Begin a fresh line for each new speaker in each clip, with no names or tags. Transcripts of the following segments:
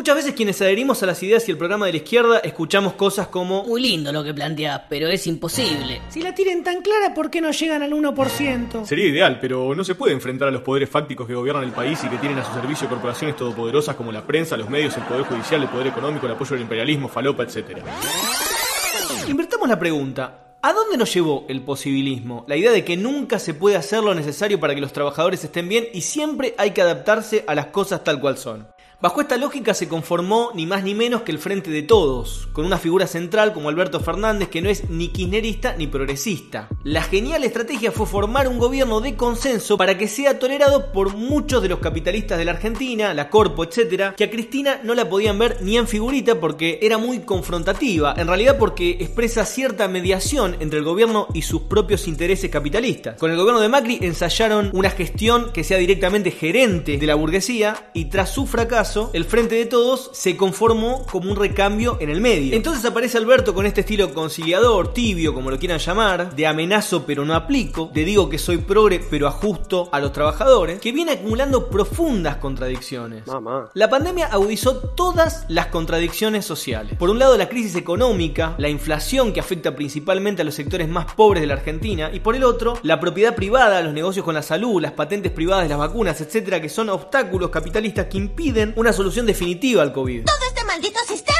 Muchas veces quienes adherimos a las ideas y el programa de la izquierda escuchamos cosas como
Muy lindo lo que planteás, pero es imposible.
Si la tienen tan clara, ¿por qué no llegan al 1%?
Sería ideal, pero no se puede enfrentar a los poderes fácticos que gobiernan el país y que tienen a su servicio corporaciones todopoderosas como la prensa, los medios, el poder judicial, el poder económico, el apoyo del imperialismo, falopa, etc.
Invertamos la pregunta. ¿A dónde nos llevó el posibilismo? La idea de que nunca se puede hacer lo necesario para que los trabajadores estén bien y siempre hay que adaptarse a las cosas tal cual son. Bajo esta lógica se conformó ni más ni menos que el Frente de Todos, con una figura central como Alberto Fernández que no es ni kirchnerista ni progresista. La genial estrategia fue formar un gobierno de consenso para que sea tolerado por muchos de los capitalistas de la Argentina, la Corpo, etc., que a Cristina no la podían ver ni en figurita porque era muy confrontativa, en realidad porque expresa cierta mediación entre el gobierno y sus propios intereses capitalistas. Con el gobierno de Macri ensayaron una gestión que sea directamente gerente de la burguesía y tras su fracaso el Frente de Todos se conformó como un recambio en el medio. Entonces aparece Alberto con este estilo conciliador, tibio, como lo quieran llamar, de amenazo pero no aplico, de digo que soy progre pero ajusto a los trabajadores, que viene acumulando profundas contradicciones. La pandemia agudizó todas las contradicciones sociales. Por un lado la crisis económica, la inflación que afecta principalmente a los sectores más pobres de la Argentina, y por el otro, la propiedad privada, los negocios con la salud, las patentes privadas de las vacunas, etcétera, que son obstáculos capitalistas que impiden una solución definitiva al COVID.
Todo este maldito sistema.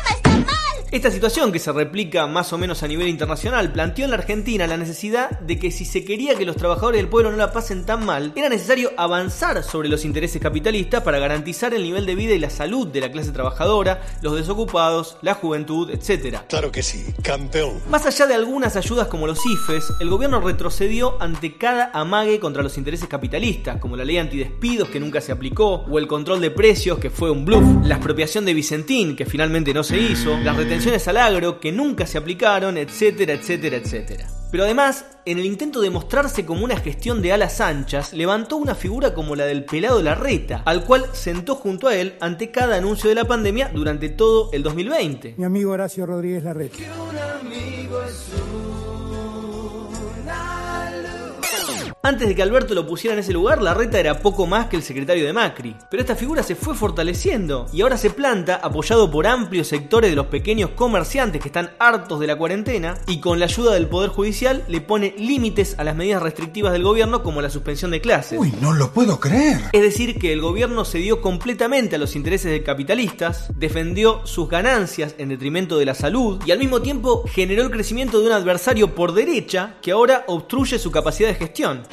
Esta situación, que se replica más o menos a nivel internacional, planteó en la Argentina la necesidad de que si se quería que los trabajadores del pueblo no la pasen tan mal, era necesario avanzar sobre los intereses capitalistas para garantizar el nivel de vida y la salud de la clase trabajadora, los desocupados, la juventud, etc.
Claro que sí, campeón.
Más allá de algunas ayudas como los IFES, el gobierno retrocedió ante cada amague contra los intereses capitalistas, como la ley antidespidos que nunca se aplicó, o el control de precios que fue un bluff, la expropiación de Vicentín que finalmente no se hizo, las retenciones al agro que nunca se aplicaron, etcétera, etcétera, etcétera. Pero además, en el intento de mostrarse como una gestión de alas anchas, levantó una figura como la del pelado Larreta, al cual sentó junto a él ante cada anuncio de la pandemia durante todo el 2020.
Mi amigo Horacio Rodríguez Larreta.
Antes de que Alberto lo pusiera en ese lugar, Larreta era poco más que el secretario de Macri. Pero esta figura se fue fortaleciendo y ahora se planta apoyado por amplios sectores de los pequeños comerciantes que están hartos de la cuarentena y con la ayuda del Poder Judicial le pone límites a las medidas restrictivas del gobierno como la suspensión de clases.
Uy, no lo puedo creer.
Es decir, que el gobierno cedió completamente a los intereses de capitalistas, defendió sus ganancias en detrimento de la salud y al mismo tiempo generó el crecimiento de un adversario por derecha que ahora obstruye su capacidad de gestión.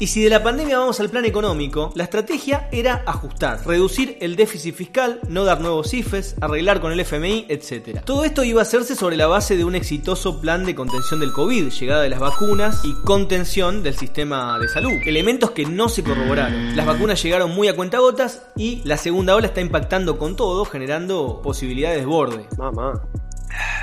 Y si de la pandemia vamos al plan económico, la estrategia era ajustar, reducir el déficit fiscal, no dar nuevos IFES, arreglar con el FMI, etc. Todo esto iba a hacerse sobre la base de un exitoso plan de contención del COVID, llegada de las vacunas y contención del sistema de salud. Elementos que no se corroboraron. Las vacunas llegaron muy a cuentagotas y la segunda ola está impactando con todo, generando posibilidades de borde.
Mamá.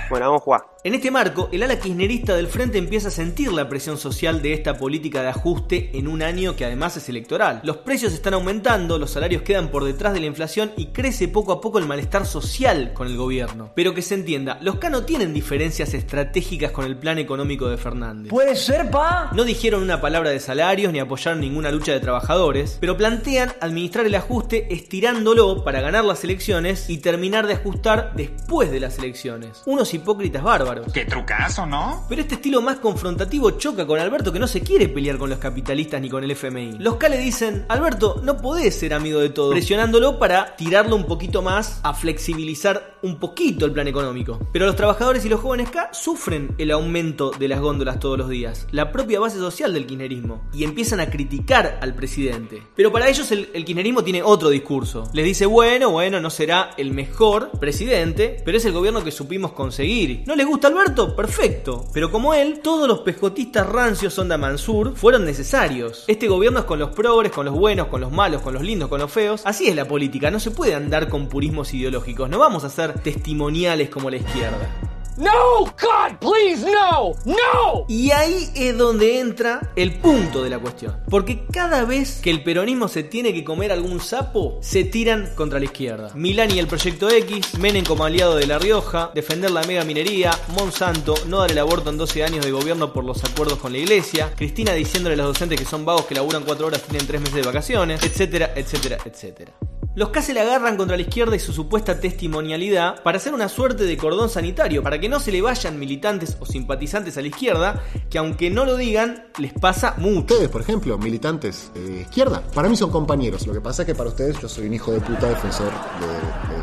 Bueno, vamos a jugar.
En este marco, el ala kirchnerista del frente empieza a sentir la presión social de esta política de ajuste en un año que además es electoral. Los precios están aumentando, los salarios quedan por detrás de la inflación y crece poco a poco el malestar social con el gobierno. Pero que se entienda, los K no tienen diferencias estratégicas con el plan económico de Fernández.
¿Puede ser, pa?
No dijeron una palabra de salarios ni apoyaron ninguna lucha de trabajadores, pero plantean administrar el ajuste estirándolo para ganar las elecciones y terminar de ajustar después de las elecciones. Unos hipócritas bárbaros.
Qué trucazo, ¿no?
Pero este estilo más confrontativo choca con Alberto que no se quiere pelear con los capitalistas ni con el FMI. Los K le dicen, Alberto, no podés ser amigo de todo, presionándolo para tirarlo un poquito más a flexibilizar un poquito el plan económico. Pero los trabajadores y los jóvenes K sufren el aumento de las góndolas todos los días, la propia base social del kirchnerismo, y empiezan a criticar al presidente. Pero para ellos el, el kirchnerismo tiene otro discurso. Les dice, bueno, bueno, no será el mejor presidente, pero es el gobierno que supimos conseguir. ¿No les gusta Alberto? Perfecto. Pero como él, todos los pescotistas rancios onda Mansur fueron necesarios. Este gobierno es con los progres, con los buenos, con los malos, con los lindos, con los feos. Así es la política, no se puede andar con purismos ideológicos. No vamos a ser testimoniales como la izquierda.
No, God, please, no, no.
Y ahí es donde entra el punto de la cuestión. Porque cada vez que el peronismo se tiene que comer algún sapo, se tiran contra la izquierda. Milán y el Proyecto X, Menem como aliado de La Rioja, defender la mega minería, Monsanto, no dar el aborto en 12 años de gobierno por los acuerdos con la iglesia, Cristina diciéndole a los docentes que son vagos que laburan 4 horas tienen 3 meses de vacaciones, etcétera, etcétera, etcétera. Los K se le agarran contra la izquierda y su supuesta testimonialidad para hacer una suerte de cordón sanitario, para que no se le vayan militantes o simpatizantes a la izquierda, que aunque no lo digan, les pasa mucho.
Ustedes, por ejemplo, militantes de izquierda, para mí son compañeros. Lo que pasa es que para ustedes yo soy un hijo de puta defensor de, de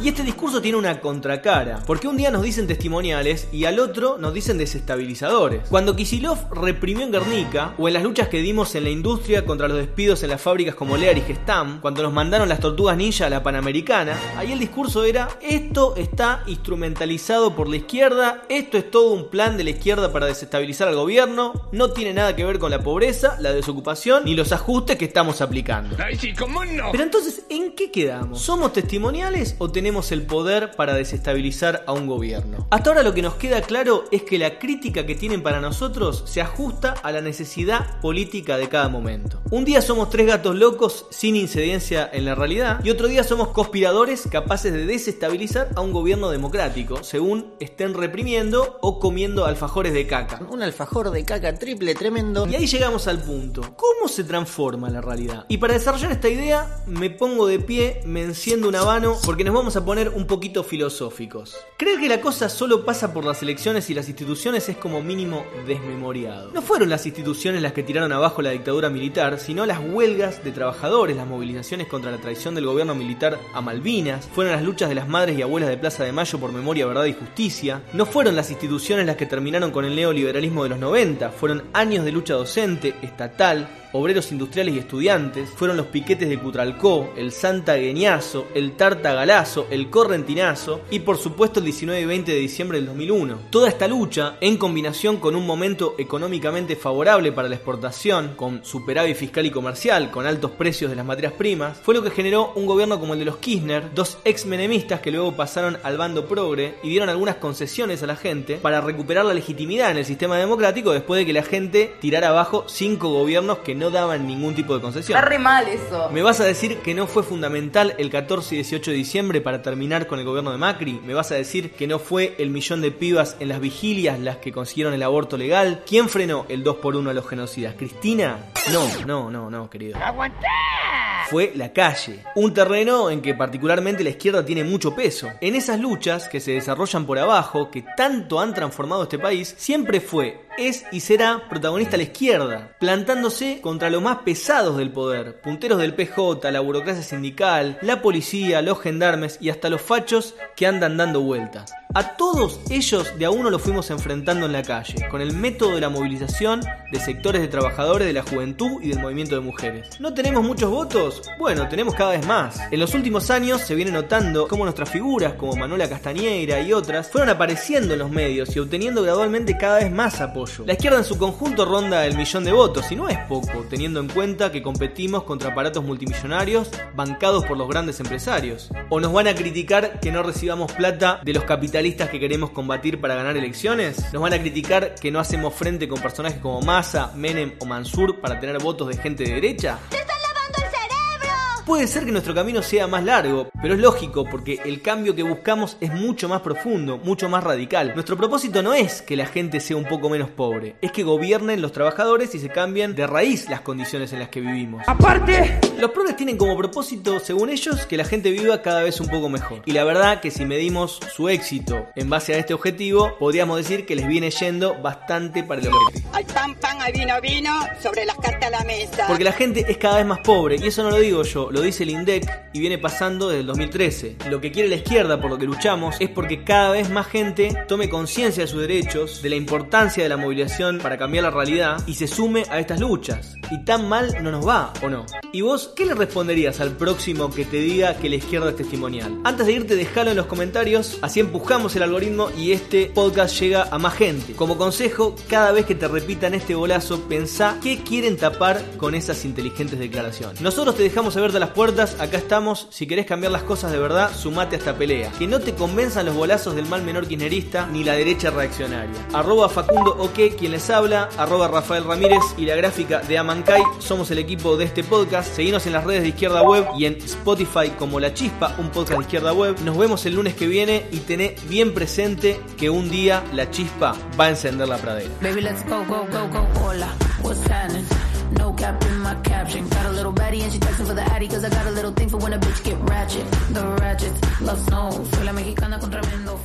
Y este discurso tiene una contracara, porque un día nos dicen testimoniales y al otro nos dicen desestabilizadores. Cuando Kisilov reprimió en Guernica, o en las luchas que dimos en la industria contra los despidos en las fábricas como Lear y Gestam, cuando nos mandaron las tortugas ninja a la Panamericana, ahí el discurso era, esto está instrumentalizado por la izquierda, esto es todo un plan de la izquierda para desestabilizar al gobierno, no tiene nada que ver con la pobreza, la desocupación, ni los ajustes que estamos aplicando.
Ay, sí, ¿cómo no?
Pero entonces, ¿en qué quedamos? ¿Somos testimoniales o tenemos el poder para desestabilizar a un gobierno? Hasta ahora lo que nos queda claro es que la crítica que tienen para nosotros se ajusta a la necesidad política de cada momento. Un día somos tres gatos locos sin incidencia en la realidad y otro día somos conspiradores capaces de desestabilizar a un gobierno democrático según estén reprimiendo o comiendo alfajores de caca.
Un alfajor de caca triple tremendo.
Y ahí llegamos al punto. ¿Cómo se transforma la realidad? Y para desarrollar esta idea, me pongo de pie, me enciendo un habano, porque nos vamos a poner un poquito filosóficos. Creer que la cosa solo pasa por las elecciones y las instituciones es como mínimo desmemoriado. No fueron las instituciones las que tiraron abajo la dictadura militar, sino las huelgas de trabajadores, las movilizaciones contra la traición del gobierno militar a Malvinas, fueron las luchas de las madres y abuelas de Plaza de Mayo por memoria, verdad y justicia. No fueron las instituciones las que terminaron con el neoliberalismo de los 90, fueron años de lucha docente, estatal, obreros industriales y estudiantes, fueron los piquetes de Cutralcó, el Santa Gueñazo, el Tartagalazo, el Correntinazo y por supuesto el 19 y 20 de diciembre del 2001. Toda esta lucha, en combinación con un momento económicamente favorable para la exportación, con superávit fiscal y comercial, con altos precios de las materias primas, fue lo que generó un gobierno como el de los Kirchner, dos ex menemistas que luego pasaron al bando progre y dieron algunas concesiones a la gente para recuperar la legitimidad en el sistema democrático después de que la gente tirara abajo cinco gobiernos que no daban ningún tipo de concesión.
Está re mal eso.
¿Me vas a decir que no fue fundamental el 14 y 18 de diciembre para terminar con el gobierno de Macri? ¿Me vas a decir que no fue el millón de pibas en las vigilias las que consiguieron el aborto legal? ¿Quién frenó el 2 por 1 a los genocidas? ¿Cristina? No, no, no, no, querido. Fue la calle, un terreno en que particularmente la izquierda tiene mucho peso. En esas luchas que se desarrollan por abajo, que tanto han transformado este país, siempre fue es y será protagonista la izquierda, plantándose contra los más pesados del poder, punteros del PJ, la burocracia sindical, la policía, los gendarmes y hasta los fachos que andan dando vueltas. A todos ellos de a uno los fuimos enfrentando en la calle, con el método de la movilización de sectores de trabajadores de la juventud y del movimiento de mujeres. ¿No tenemos muchos votos? Bueno, tenemos cada vez más. En los últimos años se viene notando cómo nuestras figuras, como Manuela Castañeira y otras, fueron apareciendo en los medios y obteniendo gradualmente cada vez más apoyo. La izquierda en su conjunto ronda el millón de votos y no es poco, teniendo en cuenta que competimos contra aparatos multimillonarios bancados por los grandes empresarios. O nos van a criticar que no recibamos plata de los capitalistas que queremos combatir para ganar elecciones. Nos van a criticar que no hacemos frente con personajes como Massa, Menem o Mansur para tener votos de gente de derecha. Puede ser que nuestro camino sea más largo, pero es lógico porque el cambio que buscamos es mucho más profundo, mucho más radical. Nuestro propósito no es que la gente sea un poco menos pobre, es que gobiernen los trabajadores y se cambien de raíz las condiciones en las que vivimos.
Aparte,
Los progres tienen como propósito, según ellos, que la gente viva cada vez un poco mejor. Y la verdad que si medimos su éxito en base a este objetivo, podríamos decir que les viene yendo bastante para el objetivo.
Hay pan, pan, hay vino, vino, sobre las cartas a la mesa.
Porque la gente es cada vez más pobre, y eso no lo digo yo, lo dice el INDEC y viene pasando desde el 2013. Lo que quiere la izquierda, por lo que luchamos, es porque cada vez más gente tome conciencia de sus derechos, de la importancia de la movilización para cambiar la realidad y se sume a estas luchas. Y tan mal no nos va, ¿o no? ¿Y vos qué le responderías al próximo que te diga que la izquierda es testimonial? Antes de irte, déjalo en los comentarios, así empujamos el algoritmo y este podcast llega a más gente. Como consejo, cada vez que te repitan este bolazo, pensá qué quieren tapar con esas inteligentes declaraciones. Nosotros te dejamos abiertas puertas, acá estamos. Si querés cambiar las cosas de verdad, sumate a esta pelea. Que no te convenzan los bolazos del mal menor kirchnerista ni la derecha reaccionaria. Arroba Facundo OK, quien les habla, arroba Rafael Ramírez y la gráfica de Amancay. Somos el equipo de este podcast. Seguinos en las redes de Izquierda Web y en Spotify como La Chispa, un podcast de Izquierda Web. Nos vemos el lunes que viene y tené bien presente que un día La Chispa va a encender la pradera.
Baby, let's go, go, go, go, hola. What's happening? No cap in my caption. Got a little baddie and she texting for the addy. Cause I got a little thing for when a bitch get ratchet. The ratchets, love snow. Soy la mexicana con tremendo